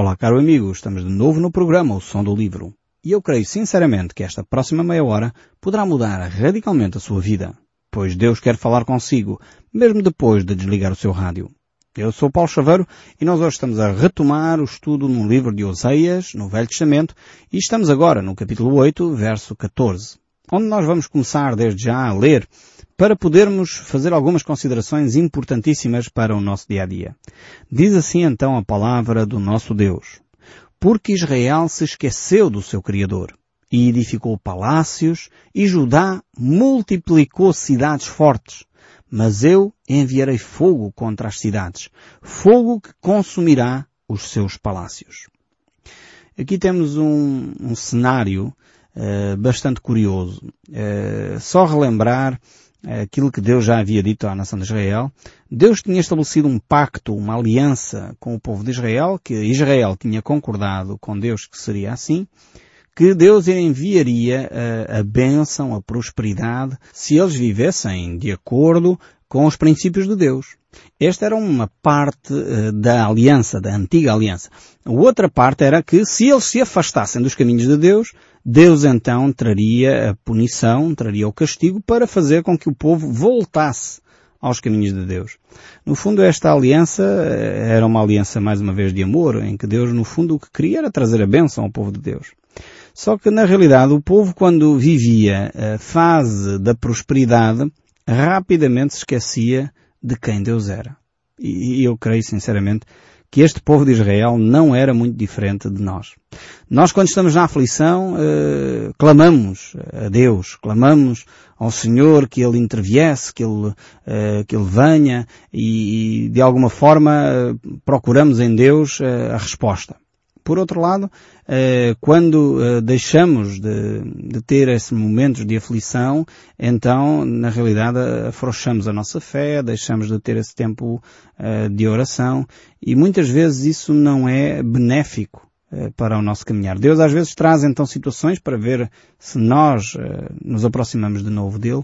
Olá, caro amigo, estamos de novo no programa O Som do Livro. E eu creio sinceramente que esta próxima meia hora poderá mudar radicalmente a sua vida, pois Deus quer falar consigo, mesmo depois de desligar o seu rádio. Eu sou Paulo Chaveiro e nós hoje estamos a retomar o estudo no livro de Oseias, no Velho Testamento, e estamos agora no capítulo 8, verso 14, onde nós vamos começar desde já a ler para podermos fazer algumas considerações importantíssimas para o nosso dia a dia. Diz assim então a palavra do nosso Deus. Porque Israel se esqueceu do seu Criador e edificou palácios e Judá multiplicou cidades fortes. Mas eu enviarei fogo contra as cidades, fogo que consumirá os seus palácios. Aqui temos um, um cenário bastante curioso. Uh, só relembrar aquilo que Deus já havia dito à nação de Israel. Deus tinha estabelecido um pacto, uma aliança com o povo de Israel, que Israel tinha concordado com Deus que seria assim, que Deus enviaria a, bênção, a prosperidade, se eles vivessem de acordo com os princípios de Deus. Esta era uma parte da aliança, da antiga aliança. A outra parte era que se eles se afastassem dos caminhos de Deus, Deus então traria a punição, traria o castigo para fazer com que o povo voltasse aos caminhos de Deus. No fundo, esta aliança eh, era uma aliança, mais uma vez, de amor, em que Deus, no fundo, o que queria era trazer a bênção ao povo de Deus. Só que, na realidade, o povo, quando vivia a fase da prosperidade, rapidamente se esquecia de quem Deus era. E eu creio, sinceramente, que este povo de Israel não era muito diferente de nós. Nós, quando estamos na aflição, eh, clamamos a Deus, clamamos ao Senhor que Ele interviesse, que Ele, eh, que Ele venha e, e, de alguma forma, procuramos em Deus eh, a resposta. Por outro lado, eh, quando eh, deixamos de, de, ter esses momentos de aflição, então, na realidade, afrouxamos a nossa fé, deixamos de ter esse tempo eh, de oração e muitas vezes isso não é benéfico para o nosso caminhar. Deus às vezes traz então situações para ver se nós nos aproximamos de novo dele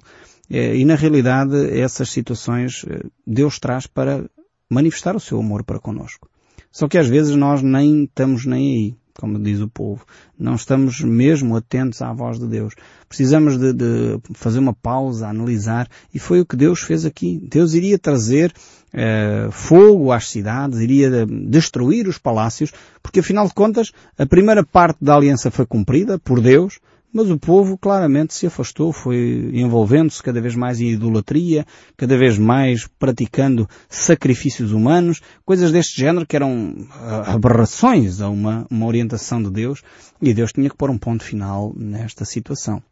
e na realidade essas situações Deus traz para manifestar o seu amor para conosco. Só que às vezes nós nem estamos nem aí, como diz o povo. Não estamos mesmo atentos à voz de Deus. Precisamos de, de fazer uma pausa, analisar, e foi o que Deus fez aqui. Deus iria trazer uh, fogo às cidades, iria destruir os palácios, porque afinal de contas a primeira parte da aliança foi cumprida por Deus, mas o povo claramente se afastou, foi envolvendo-se cada vez mais em idolatria, cada vez mais praticando sacrifícios humanos, coisas deste género que eram ah, aberrações a uma, uma orientação de Deus, e Deus tinha que pôr um ponto final nesta situação.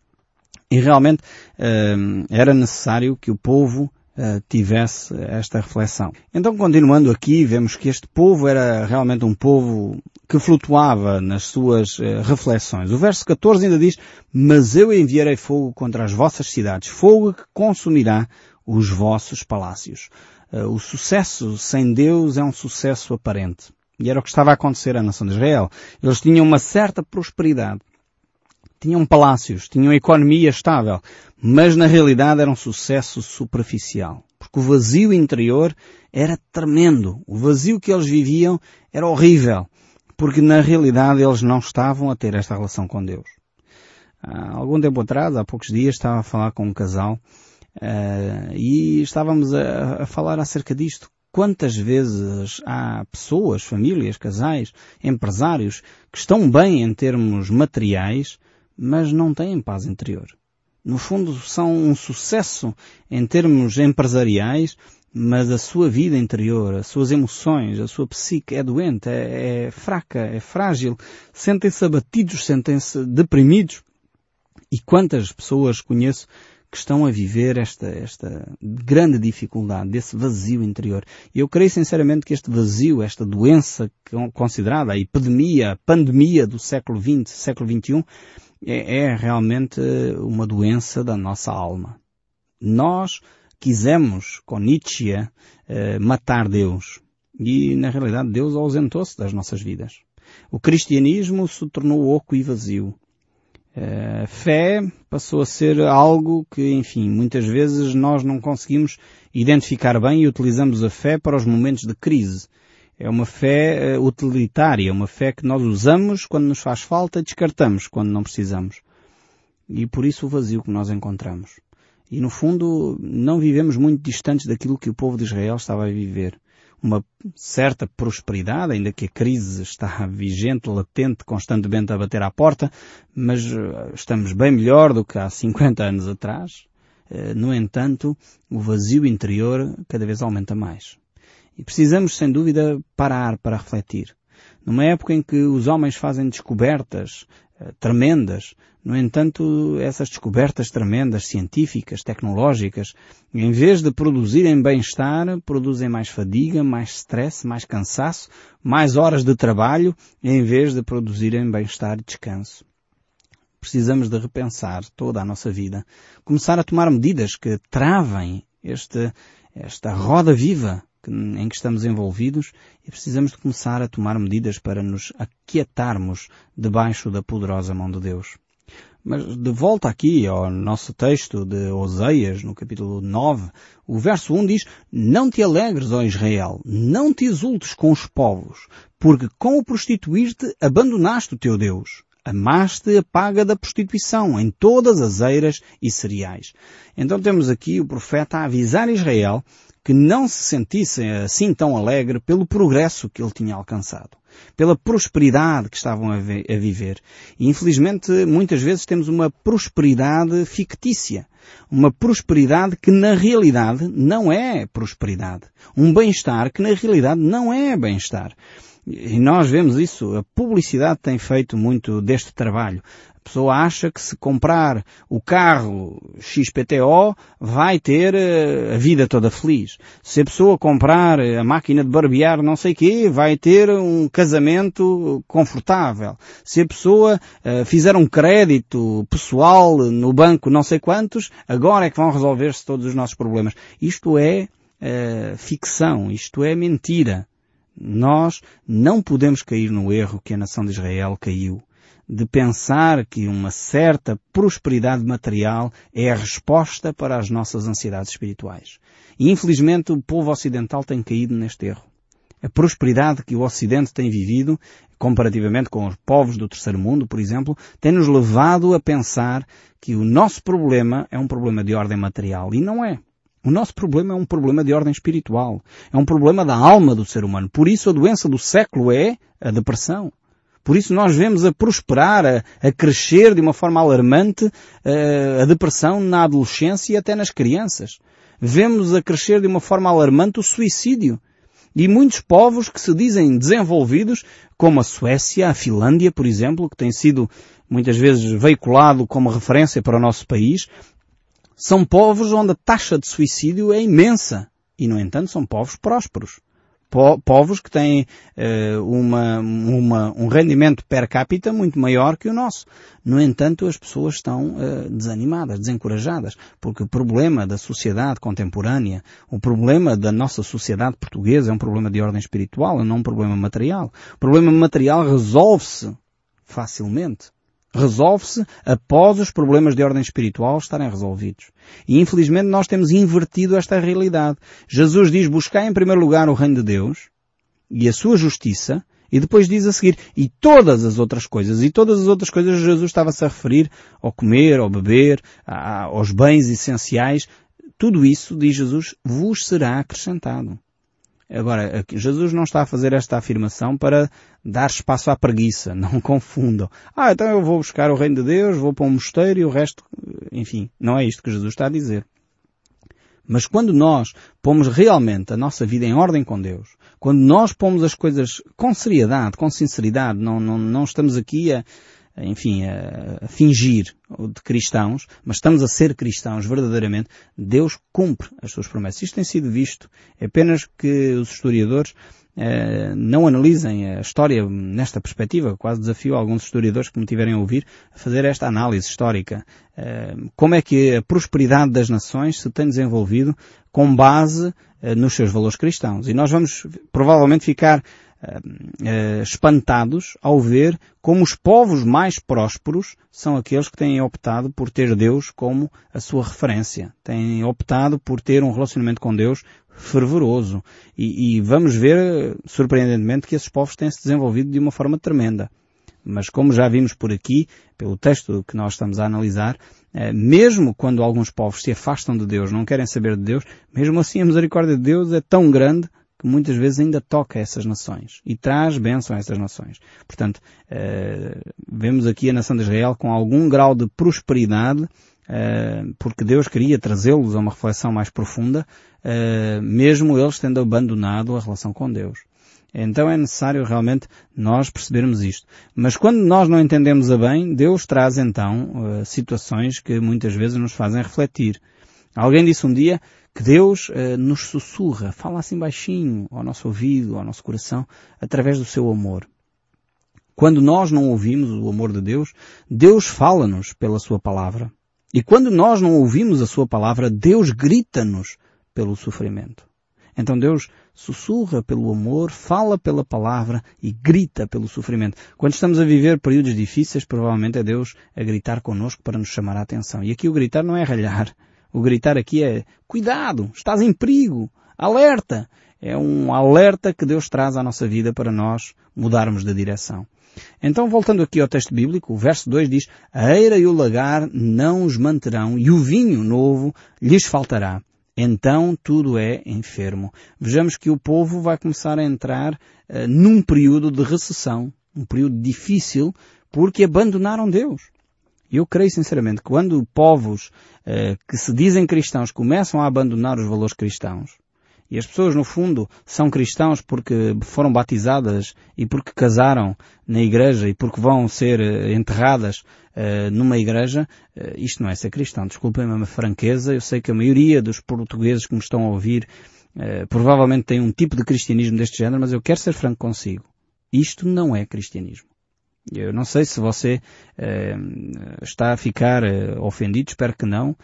E realmente uh, era necessário que o povo tivesse esta reflexão. Então, continuando aqui, vemos que este povo era realmente um povo que flutuava nas suas uh, reflexões. O verso 14 ainda diz, mas eu enviarei fogo contra as vossas cidades, fogo que consumirá os vossos palácios. Uh, o sucesso sem Deus é um sucesso aparente. E era o que estava a acontecer à nação de Israel. Eles tinham uma certa prosperidade. Tinham palácios, tinham economia estável, mas na realidade era um sucesso superficial. Porque o vazio interior era tremendo. O vazio que eles viviam era horrível porque na realidade eles não estavam a ter esta relação com Deus. Há algum tempo atrás, há poucos dias, estava a falar com um casal uh, e estávamos a, a falar acerca disto. Quantas vezes há pessoas, famílias, casais, empresários que estão bem em termos materiais, mas não têm paz interior. No fundo, são um sucesso em termos empresariais, mas a sua vida interior, as suas emoções, a sua psique é doente, é, é fraca, é frágil, sentem-se abatidos, sentem-se deprimidos. E quantas pessoas conheço que estão a viver esta, esta grande dificuldade, desse vazio interior. E eu creio sinceramente que este vazio, esta doença considerada a epidemia, a pandemia do século XX, século XXI, é, é realmente uma doença da nossa alma. Nós quisemos, com Nietzsche, eh, matar Deus. E, na realidade, Deus ausentou-se das nossas vidas. O cristianismo se tornou oco e vazio. A fé passou a ser algo que, enfim, muitas vezes nós não conseguimos identificar bem e utilizamos a fé para os momentos de crise. É uma fé uh, utilitária, uma fé que nós usamos quando nos faz falta descartamos quando não precisamos. E por isso o vazio que nós encontramos. E no fundo não vivemos muito distantes daquilo que o povo de Israel estava a viver. Uma certa prosperidade, ainda que a crise está vigente, latente, constantemente a bater à porta, mas uh, estamos bem melhor do que há 50 anos atrás. Uh, no entanto, o vazio interior cada vez aumenta mais. E precisamos, sem dúvida, parar para refletir. Numa época em que os homens fazem descobertas uh, tremendas, no entanto, essas descobertas tremendas, científicas, tecnológicas, em vez de produzirem bem-estar, produzem mais fadiga, mais stress, mais cansaço, mais horas de trabalho, em vez de produzirem bem-estar e descanso. Precisamos de repensar toda a nossa vida, começar a tomar medidas que travem este, esta roda viva em que estamos envolvidos e precisamos de começar a tomar medidas para nos aquietarmos debaixo da poderosa mão de Deus. Mas de volta aqui ao nosso texto de Oseias, no capítulo 9, o verso 1 diz, Não te alegres, ó Israel, não te exultes com os povos, porque com o prostituir-te abandonaste o teu Deus. Amaste a paga da prostituição em todas as eiras e cereais. Então temos aqui o profeta a avisar Israel que não se sentisse assim tão alegre pelo progresso que ele tinha alcançado, pela prosperidade que estavam a, a viver. E infelizmente muitas vezes temos uma prosperidade fictícia, uma prosperidade que na realidade não é prosperidade, um bem-estar que na realidade não é bem-estar. E nós vemos isso, a publicidade tem feito muito deste trabalho. A pessoa acha que se comprar o carro XPTO vai ter eh, a vida toda feliz. Se a pessoa comprar a máquina de barbear não sei quê, vai ter um casamento confortável. Se a pessoa uh, fizer um crédito pessoal no banco não sei quantos, agora é que vão resolver-se todos os nossos problemas. Isto é uh, ficção, isto é mentira. Nós não podemos cair no erro que a nação de Israel caiu de pensar que uma certa prosperidade material é a resposta para as nossas ansiedades espirituais. E infelizmente o povo ocidental tem caído neste erro. A prosperidade que o Ocidente tem vivido, comparativamente com os povos do terceiro mundo, por exemplo, tem nos levado a pensar que o nosso problema é um problema de ordem material. E não é. O nosso problema é um problema de ordem espiritual. É um problema da alma do ser humano. Por isso a doença do século é a depressão. Por isso nós vemos a prosperar, a, a crescer de uma forma alarmante a, a depressão na adolescência e até nas crianças. Vemos a crescer de uma forma alarmante o suicídio. E muitos povos que se dizem desenvolvidos, como a Suécia, a Finlândia, por exemplo, que tem sido muitas vezes veiculado como referência para o nosso país, são povos onde a taxa de suicídio é imensa. E, no entanto, são povos prósperos povos que têm uh, uma, uma, um rendimento per capita muito maior que o nosso. No entanto, as pessoas estão uh, desanimadas, desencorajadas, porque o problema da sociedade contemporânea, o problema da nossa sociedade portuguesa é um problema de ordem espiritual, não um problema material. O problema material resolve-se facilmente resolve-se após os problemas de ordem espiritual estarem resolvidos. E infelizmente nós temos invertido esta realidade. Jesus diz buscar em primeiro lugar o reino de Deus e a sua justiça e depois diz a seguir, e todas as outras coisas, e todas as outras coisas Jesus estava-se a referir ao comer, ao beber, aos bens essenciais, tudo isso, diz Jesus, vos será acrescentado. Agora, Jesus não está a fazer esta afirmação para dar espaço à preguiça. Não confundam. Ah, então eu vou buscar o reino de Deus, vou para um mosteiro e o resto, enfim, não é isto que Jesus está a dizer. Mas quando nós pomos realmente a nossa vida em ordem com Deus, quando nós pomos as coisas com seriedade, com sinceridade, não, não, não estamos aqui a, enfim, a, fingir de cristãos, mas estamos a ser cristãos verdadeiramente, Deus cumpre as suas promessas. Isto tem sido visto. É apenas que os historiadores eh, não analisem a história nesta perspectiva. Quase desafio alguns historiadores que me tiverem a ouvir a fazer esta análise histórica. Eh, como é que a prosperidade das nações se tem desenvolvido com base eh, nos seus valores cristãos. E nós vamos provavelmente ficar uh, espantados ao ver como os povos mais prósperos são aqueles que têm optado por ter Deus como a sua referência. Têm optado por ter um relacionamento com Deus fervoroso. E, e vamos ver, surpreendentemente, que esses povos têm se desenvolvido de uma forma tremenda. Mas como já vimos por aqui, pelo texto que nós estamos a analisar, eh, mesmo quando alguns povos se afastam de Deus, não querem saber de Deus, mesmo assim a misericórdia de Deus é tão grande que muitas vezes ainda toca essas nações e traz bênção a essas nações. Portanto, eh, vemos aqui a nação de Israel com algum grau de prosperidade, eh, porque Deus queria trazê-los a uma reflexão mais profunda, mesmo eles tendo abandonado a relação com Deus. Então é necessário realmente nós percebermos isto. Mas quando nós não entendemos a bem, Deus traz então situações que muitas vezes nos fazem refletir. Alguém disse um dia que Deus uh, nos sussurra, fala assim baixinho ao nosso ouvido, ao nosso coração, através do seu amor. Quando nós não ouvimos o amor de Deus, Deus fala-nos pela sua palavra. E quando nós não ouvimos a sua palavra, Deus grita-nos pelo sofrimento. Então Deus sussurra pelo amor, fala pela palavra e grita pelo sofrimento. Quando estamos a viver períodos difíceis, provavelmente é Deus a gritar connosco para nos chamar a atenção. E aqui o gritar não é ralhar. O gritar aqui é cuidado, estás em perigo, alerta. É um alerta que Deus traz à nossa vida para nós mudarmos de direção. Então, voltando aqui ao texto bíblico, o verso 2 diz, a eira e o lagar não os manterão e o vinho novo lhes faltará então tudo é enfermo. Vejamos que o povo vai começar a entrar uh, num período de recessão, um período difícil, porque abandonaram Deus. Eu creio sinceramente que quando povos uh, que se dizem cristãos começam a abandonar os valores cristãos, e as pessoas, no fundo, são cristãos porque foram batizadas e porque casaram na igreja e porque vão ser eh, enterradas uh, numa igreja. Uh, isto não é ser cristão. Desculpem-me a franqueza. Eu sei que a maioria dos portugueses que me estão a ouvir uh, provavelmente tem um tipo de cristianismo deste género, mas eu quero ser franco consigo. Isto não é cristianismo. Eu não sei se você está a ficar ofendido, espero que não.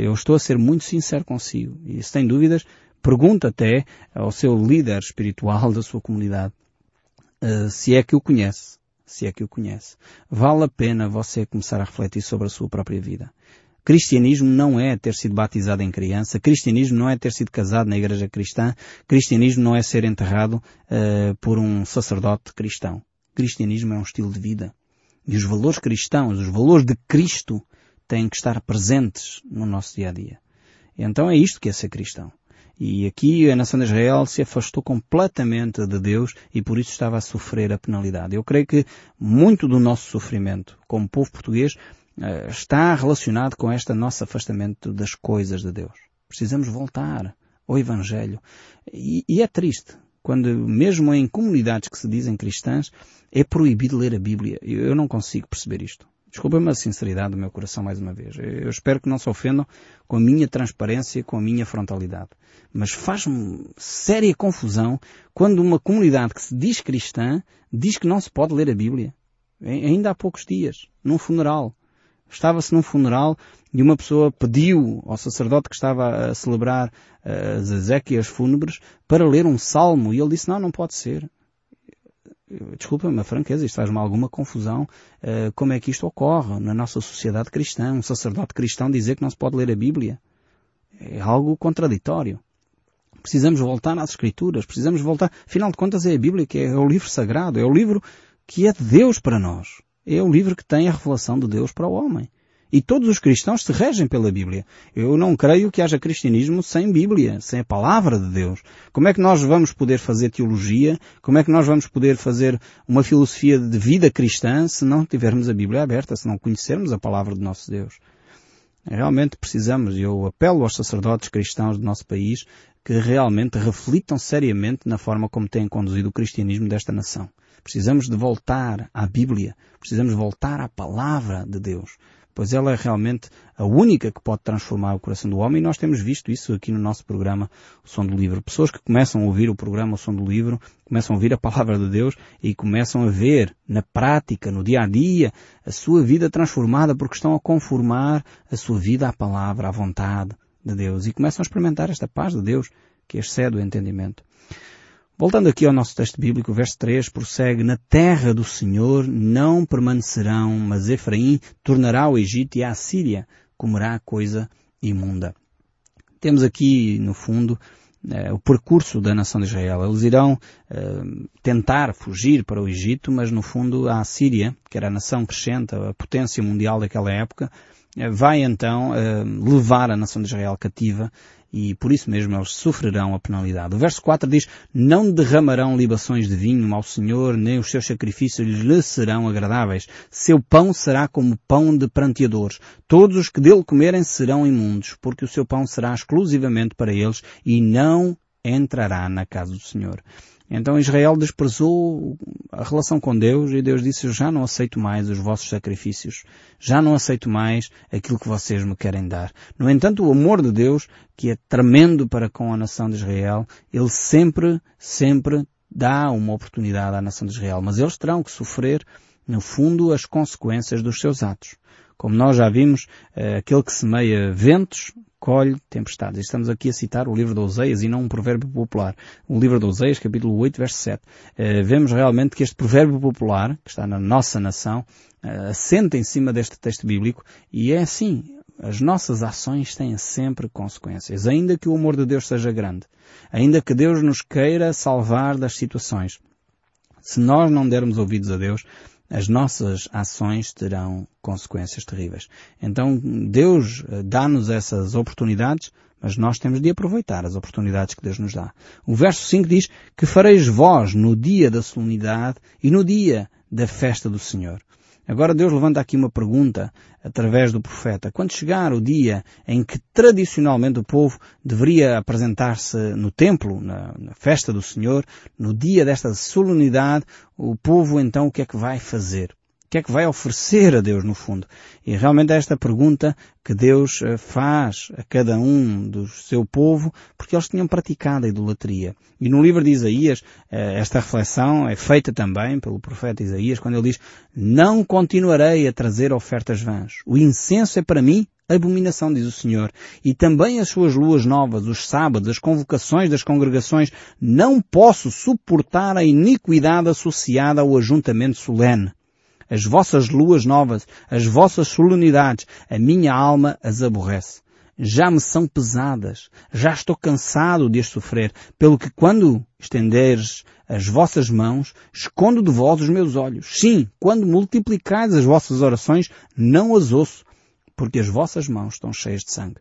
eu estou a ser muito sincero consigo. E se tem dúvidas, pergunta até ao seu líder espiritual da sua comunidade se é que o conhece. Se é que o conhece. Vale a pena você começar a refletir sobre a sua própria vida. Cristianismo não é ter sido batizado em criança, cristianismo não é ter sido casado na igreja cristã, cristianismo não é ser enterrado por um sacerdote cristão. Cristianismo é um estilo de vida. E os valores cristãos, os valores de Cristo, têm que estar presentes no nosso dia a dia. Então é isto que é ser cristão. E aqui a nação de Israel se afastou completamente de Deus e por isso estava a sofrer a penalidade. Eu creio que muito do nosso sofrimento como povo português eh, está relacionado com este nosso afastamento das coisas de Deus. Precisamos voltar ao Evangelho. E, e é triste quando mesmo em comunidades que se dizem cristãs é proibido ler a Bíblia. Eu não consigo perceber isto. Desculpa-me a sinceridade do meu coração mais uma vez. Eu espero que não se ofendam com a minha transparência, com a minha frontalidade. Mas faz-me séria confusão quando uma comunidade que se diz cristã diz que não se pode ler a Bíblia. Ainda há poucos dias, num funeral. Estava-se num funeral e uma pessoa pediu ao sacerdote que estava a celebrar eh, as exéquias fúnebres para ler um salmo e ele disse, não, não pode ser desculpa-me a franqueza, isto faz-me alguma confusão, uh, como é que isto ocorre na nossa sociedade cristã, um sacerdote cristão dizer que não se pode ler a Bíblia. É algo contraditório. Precisamos voltar às Escrituras, precisamos voltar, afinal de contas é a Bíblia que é o livro sagrado, é o livro que é de Deus para nós. É o livro que tem a revelação de Deus para o homem. E todos os cristãos se regem pela Bíblia. Eu não creio que haja cristianismo sem Bíblia, sem a palavra de Deus. Como é que nós vamos poder fazer teologia? Como é que nós vamos poder fazer uma filosofia de vida cristã se não tivermos a Bíblia aberta, se não conhecermos a palavra de nosso Deus? Realmente precisamos, e eu apelo aos sacerdotes cristãos do nosso país, que realmente reflitam seriamente na forma como têm conduzido o cristianismo desta nação. Precisamos de voltar à Bíblia. Precisamos voltar à palavra de Deus pois ela é realmente a única que pode transformar o coração do homem e nós temos visto isso aqui no nosso programa O Som do Livro. Pessoas que começam a ouvir o programa O Som do Livro, começam a ouvir a Palavra de Deus e começam a ver na prática, no dia a dia, a sua vida transformada porque estão a conformar a sua vida à Palavra, à vontade de Deus e começam a experimentar esta paz de Deus que excede o entendimento. Voltando aqui ao nosso texto bíblico, o verso 3 prossegue, Na terra do Senhor não permanecerão, mas Efraim tornará o Egito e a Síria comerá coisa imunda. Temos aqui, no fundo, eh, o percurso da nação de Israel. Eles irão eh, tentar fugir para o Egito, mas no fundo a Síria, que era a nação crescente, a potência mundial daquela época, eh, vai então levar a nação de Israel cativa e por isso mesmo eles sofrerão a penalidade. O verso 4 diz, não derramarão libações de vinho ao Senhor, nem os seus sacrifícios lhe serão agradáveis. Seu pão será como pão de pranteadores. Todos os que dele comerem serão imundos, porque o seu pão será exclusivamente para eles e não entrará na casa do Senhor. Então Israel desprezou a relação com Deus e Deus disse, eu já não aceito mais os vossos sacrifícios. Já não aceito mais aquilo que vocês me querem dar. No entanto, o amor de Deus, que é tremendo para com a nação de Israel, ele sempre, sempre dá uma oportunidade à nação de Israel. Mas eles terão que sofrer, no fundo, as consequências dos seus atos. Como nós já vimos, eh, aquele que semeia ventos colhe tempestades. Estamos aqui a citar o livro de Oseias e não um provérbio popular. O livro de Oseias, capítulo 8, verso 7. Eh, vemos realmente que este provérbio popular, que está na nossa nação, eh, assenta em cima deste texto bíblico e é assim. As nossas ações têm sempre consequências, ainda que o amor de Deus seja grande, ainda que Deus nos queira salvar das situações. Se nós não dermos ouvidos a Deus, as nossas ações terão consequências terríveis. Então Deus eh, dá-nos essas oportunidades, mas nós temos de aproveitar as oportunidades que Deus nos dá. O verso 5 diz que fareis vós no dia da solenidade e no dia da festa do Senhor. Agora Deus levanta aqui uma pergunta através do profeta. Quando chegar o dia em que tradicionalmente o povo deveria apresentar-se no templo, na, na, festa do Senhor, no dia desta solenidade, o povo então o que é que vai fazer? Que é que vai oferecer a Deus no fundo? E realmente é esta pergunta que Deus eh, faz a cada um do seu povo, porque eles tinham praticado a idolatria. E no livro de Isaías, eh, esta reflexão é feita também pelo profeta Isaías, quando ele diz, não continuarei a trazer ofertas vãs. O incenso é para mim abominação, diz o Senhor. E também as suas luas novas, os sábados, as convocações das congregações, não posso suportar a iniquidade associada ao ajuntamento solene as vossas luas novas, as vossas solenidades, a minha alma as aborrece. Já me são pesadas, já estou cansado de as sofrer, pelo que quando estenderes as vossas mãos, escondo de vós os meus olhos. Sim, quando multiplicais as vossas orações, não as ouço, porque as vossas mãos estão cheias de sangue.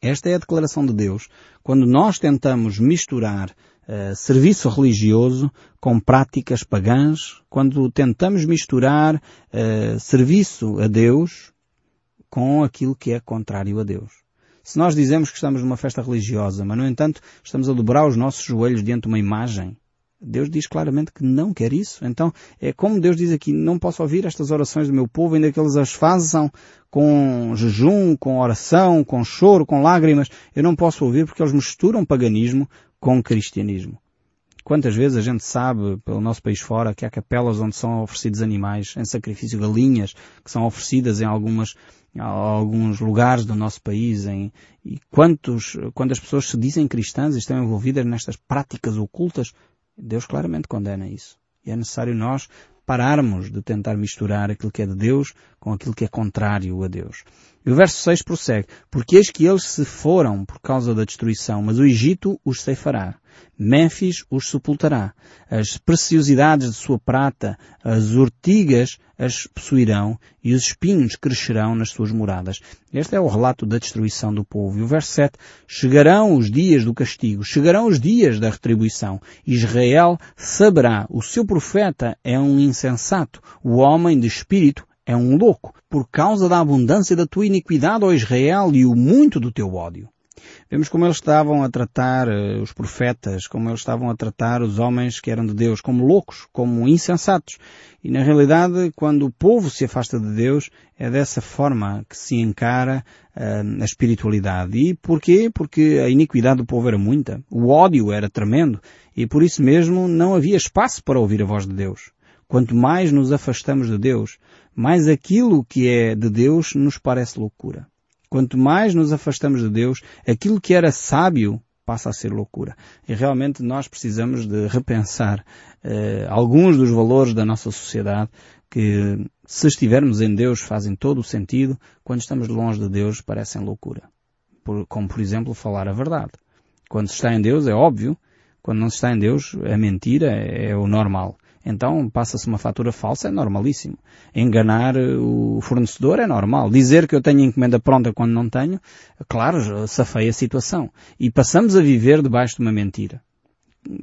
Esta é a declaração de Deus quando nós tentamos misturar uh, serviço religioso com práticas pagãs, quando tentamos misturar uh, serviço a Deus com aquilo que é contrário a Deus. Se nós dizemos que estamos numa festa religiosa, mas no entanto estamos a dobrar os nossos joelhos diante de uma imagem, Deus diz claramente que não quer isso. Então, é como Deus diz aqui, não posso ouvir estas orações do meu povo, ainda que eles as façam com jejum, com oração, com choro, com lágrimas. Eu não posso ouvir porque eles misturam paganismo com cristianismo. Quantas vezes a gente sabe, pelo nosso país fora, que há capelas onde são oferecidos animais em sacrifício, galinhas, que são oferecidas em algumas, alguns lugares do nosso país, em, e quantos, quando as pessoas se dizem cristãs e estão envolvidas nestas práticas ocultas, Deus claramente condena isso. E é necessário nós pararmos de tentar misturar aquilo que é de Deus com aquilo que é contrário a Deus. E o verso 6 prossegue, porque eis que eles se foram por causa da destruição, mas o Egito os ceifará. Mênfis os sepultará. As preciosidades de sua prata, as ortigas as possuirão e os espinhos crescerão nas suas moradas. Este é o relato da destruição do povo. E o verso 7, chegarão os dias do castigo, chegarão os dias da retribuição. Israel saberá, o seu profeta é um insensato, o homem de espírito é um louco, por causa da abundância da tua iniquidade, ó Israel, e o muito do teu ódio. Vemos como eles estavam a tratar uh, os profetas, como eles estavam a tratar os homens que eram de Deus, como loucos, como insensatos. E na realidade, quando o povo se afasta de Deus, é dessa forma que se encara uh, a espiritualidade. E porquê? Porque a iniquidade do povo era muita, o ódio era tremendo, e por isso mesmo não havia espaço para ouvir a voz de Deus. Quanto mais nos afastamos de Deus, mais aquilo que é de Deus nos parece loucura. Quanto mais nos afastamos de Deus, aquilo que era sábio passa a ser loucura. E realmente nós precisamos de repensar eh, alguns dos valores da nossa sociedade que, se estivermos em Deus, fazem todo o sentido, quando estamos longe de Deus, parecem loucura. Por, como, por exemplo, falar a verdade. Quando se está em Deus, é óbvio. Quando não se está em Deus, a mentira é, é o normal. Então passa-se uma fatura falsa, é normalíssimo. Enganar eh, o fornecedor é normal. Dizer que eu tenho encomenda pronta quando não tenho, claro, safei a situação. E passamos a viver debaixo de uma mentira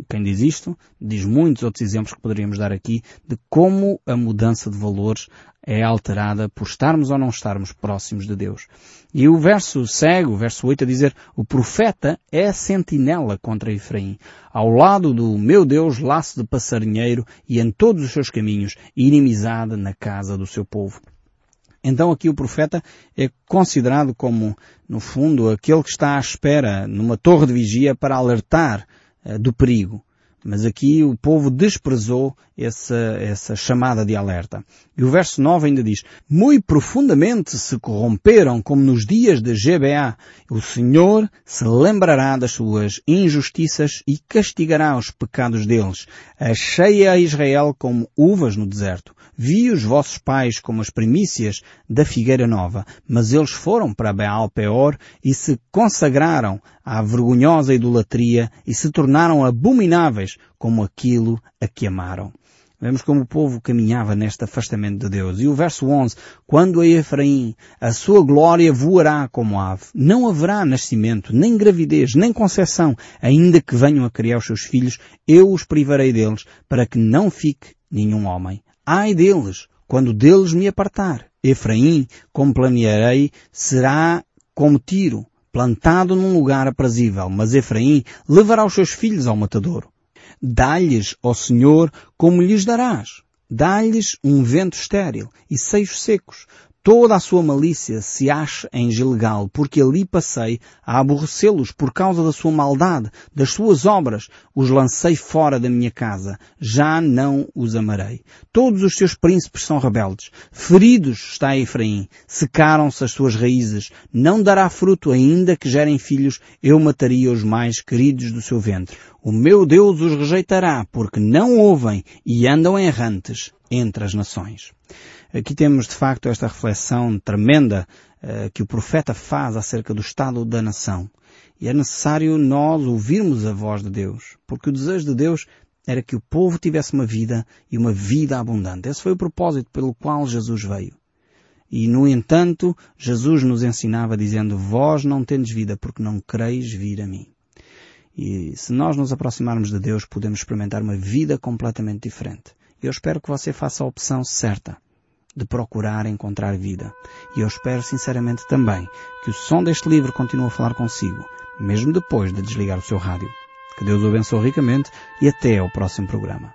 quem diz isto, diz muitos outros exemplos que poderíamos dar aqui de como a mudança de valores é alterada por estarmos ou não estarmos próximos de Deus. E o verso segue, o verso 8, a dizer, o profeta é sentinela contra Efraim. Ao lado do meu Deus, laço de passarinheiro e em todos os seus caminhos, inimizade na casa do seu povo. Então aqui o profeta é considerado como, no fundo, aquele que está à espera numa torre de vigia para alertar do perigo. Mas aqui o povo desprezou essa, essa chamada de alerta. E o verso 9 ainda diz, Muito profundamente se corromperam como nos dias de GBA. O Senhor se lembrará das suas injustiças e castigará os pecados deles. Achei a Israel como uvas no deserto. Vi os vossos pais como as primícias da figueira nova, mas eles foram para Baal Peor e se consagraram à vergonhosa idolatria e se tornaram abomináveis como aquilo a que amaram. Vemos como o povo caminhava neste afastamento de Deus. E o verso 11, quando a Efraim, a sua glória voará como ave. Não haverá nascimento, nem gravidez, nem concepção, ainda que venham a criar os seus filhos, eu os privarei deles, para que não fique nenhum homem. Ai deles, quando deles me apartar. Efraim, como planearei, será como tiro, plantado num lugar aprazível, mas Efraim levará os seus filhos ao matadouro. Dá-lhes, ó Senhor, como lhes darás. Dá-lhes um vento estéril e seios secos, toda a sua malícia se acha em Gilgal, porque ali passei a aborrecê-los por causa da sua maldade, das suas obras, os lancei fora da minha casa, já não os amarei. Todos os seus príncipes são rebeldes, feridos está Efraim, secaram-se as suas raízes, não dará fruto ainda que gerem filhos, eu mataria os mais queridos do seu ventre. O meu Deus os rejeitará, porque não ouvem e andam errantes entre as nações. Aqui temos de facto esta reflexão tremenda uh, que o profeta faz acerca do estado da nação. E é necessário nós ouvirmos a voz de Deus, porque o desejo de Deus era que o povo tivesse uma vida e uma vida abundante. Esse foi o propósito pelo qual Jesus veio. E, no entanto, Jesus nos ensinava dizendo, vós não tendes vida porque não quereis vir a mim. E se nós nos aproximarmos de Deus, podemos experimentar uma vida completamente diferente. Eu espero que você faça a opção certa de procurar encontrar vida. E eu espero sinceramente também que o som deste livro continue a falar consigo, mesmo depois de desligar o seu rádio. Que Deus o abençoe ricamente e até ao próximo programa.